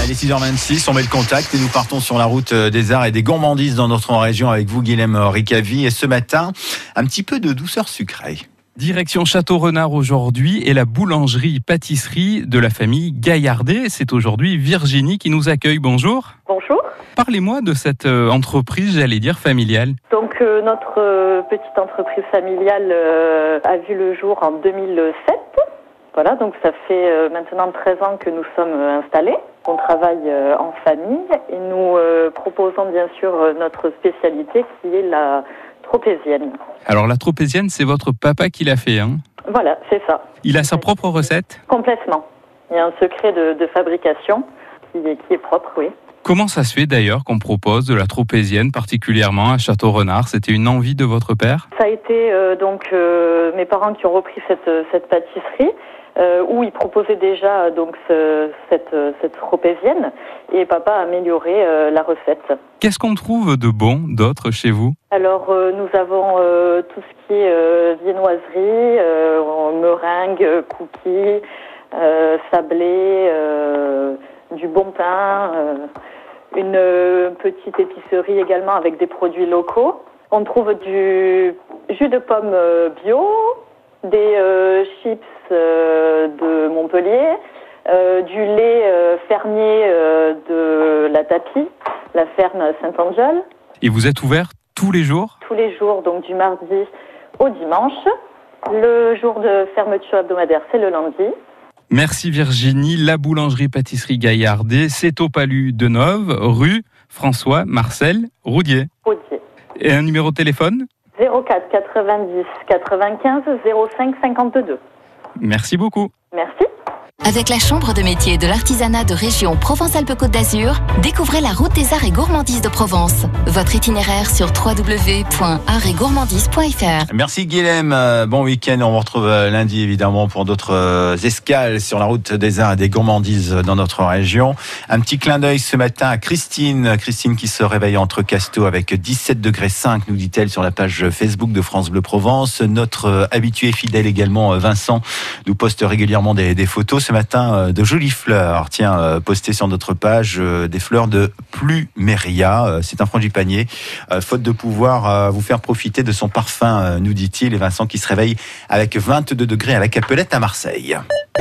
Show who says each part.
Speaker 1: Allez, 6h26, on met le contact et nous partons sur la route euh, des arts et des gourmandises dans notre région avec vous, Guilhem Ricavi. Et ce matin, un petit peu de douceur sucrée.
Speaker 2: Direction Château Renard aujourd'hui et la boulangerie-pâtisserie de la famille Gaillardet. C'est aujourd'hui Virginie qui nous accueille. Bonjour.
Speaker 3: Bonjour.
Speaker 2: Parlez-moi de cette euh, entreprise, j'allais dire familiale.
Speaker 3: Donc euh, notre euh, petite entreprise familiale euh, a vu le jour en 2007. Voilà, donc ça fait euh, maintenant 13 ans que nous sommes euh, installés. On travaille euh, en famille et nous proposons bien sûr notre spécialité qui est la tropézienne.
Speaker 2: Alors la tropézienne, c'est votre papa qui l'a fait. Hein?
Speaker 3: Voilà, c'est ça,
Speaker 2: Il a sa propre recette?
Speaker 3: complètement. Il y a un secret de, de fabrication qui est, qui est propre, oui.
Speaker 2: Comment ça se fait d'ailleurs qu'on propose de la tropézienne particulièrement à Château Renard C'était une envie de votre père?
Speaker 3: Ça a été euh, donc euh, mes parents qui ont repris cette, cette pâtisserie euh, où ils proposaient déjà euh, donc ce- cette, euh, cette tropézienne et papa a amélioré euh, la recette.
Speaker 2: Qu'est-ce qu'on trouve de bon d'autre chez vous?
Speaker 3: Alors euh, nous avons euh, tout ce qui est euh, viennoiserie, euh, meringue, euh, cookies, euh, sablé, euh, du bon pain, euh, une euh, petite épicerie également avec des produits locaux. On trouve du jus de pomme euh, bio, des euh, chips euh, de Montpellier, euh, du lait fermier de la Tapie, la ferme Saint-Angèle
Speaker 2: Et vous êtes ouvert tous les jours?
Speaker 3: Tous les jours, donc du mardi au dimanche. Le jour de fermeture hebdomadaire, c'est le lundi.
Speaker 2: Merci Virginie. La boulangerie-pâtisserie Gaillardet, c'est au Palu de Neuve, rue François Marcel Roudier.
Speaker 3: Audier.
Speaker 2: Et un numéro de téléphone?
Speaker 3: 04 90 95 05 52.
Speaker 2: Merci beaucoup.
Speaker 3: Merci.
Speaker 4: Avec la Chambre de métier de l'artisanat de région Provence-Alpes-Côte d'Azur, découvrez la route des arts et gourmandises de Provence. Votre itinéraire sur www.artsetgourmandise.fr.
Speaker 1: Merci Guilhem. Euh, Bon week-end. On vous retrouve euh, lundi évidemment pour d'autres euh, escales sur la route des arts et des gourmandises dans notre région. Un petit clin d'œil ce matin à Christine. Christine qui se réveille entre Casto avec 17 degrés 5, nous dit-elle sur la page Facebook de France Bleu Provence. Notre habitué fidèle également, Vincent, nous poste régulièrement des photos ce matin euh, de jolies fleurs. Tiens, euh, postées sur notre page euh, des fleurs de Pluméria. Euh, C'est un frangipanier. Faute de pouvoir vous faire profiter de son parfum, nous dit-il. Et Vincent qui se réveille avec 22 degrés à la Capelette à Marseille.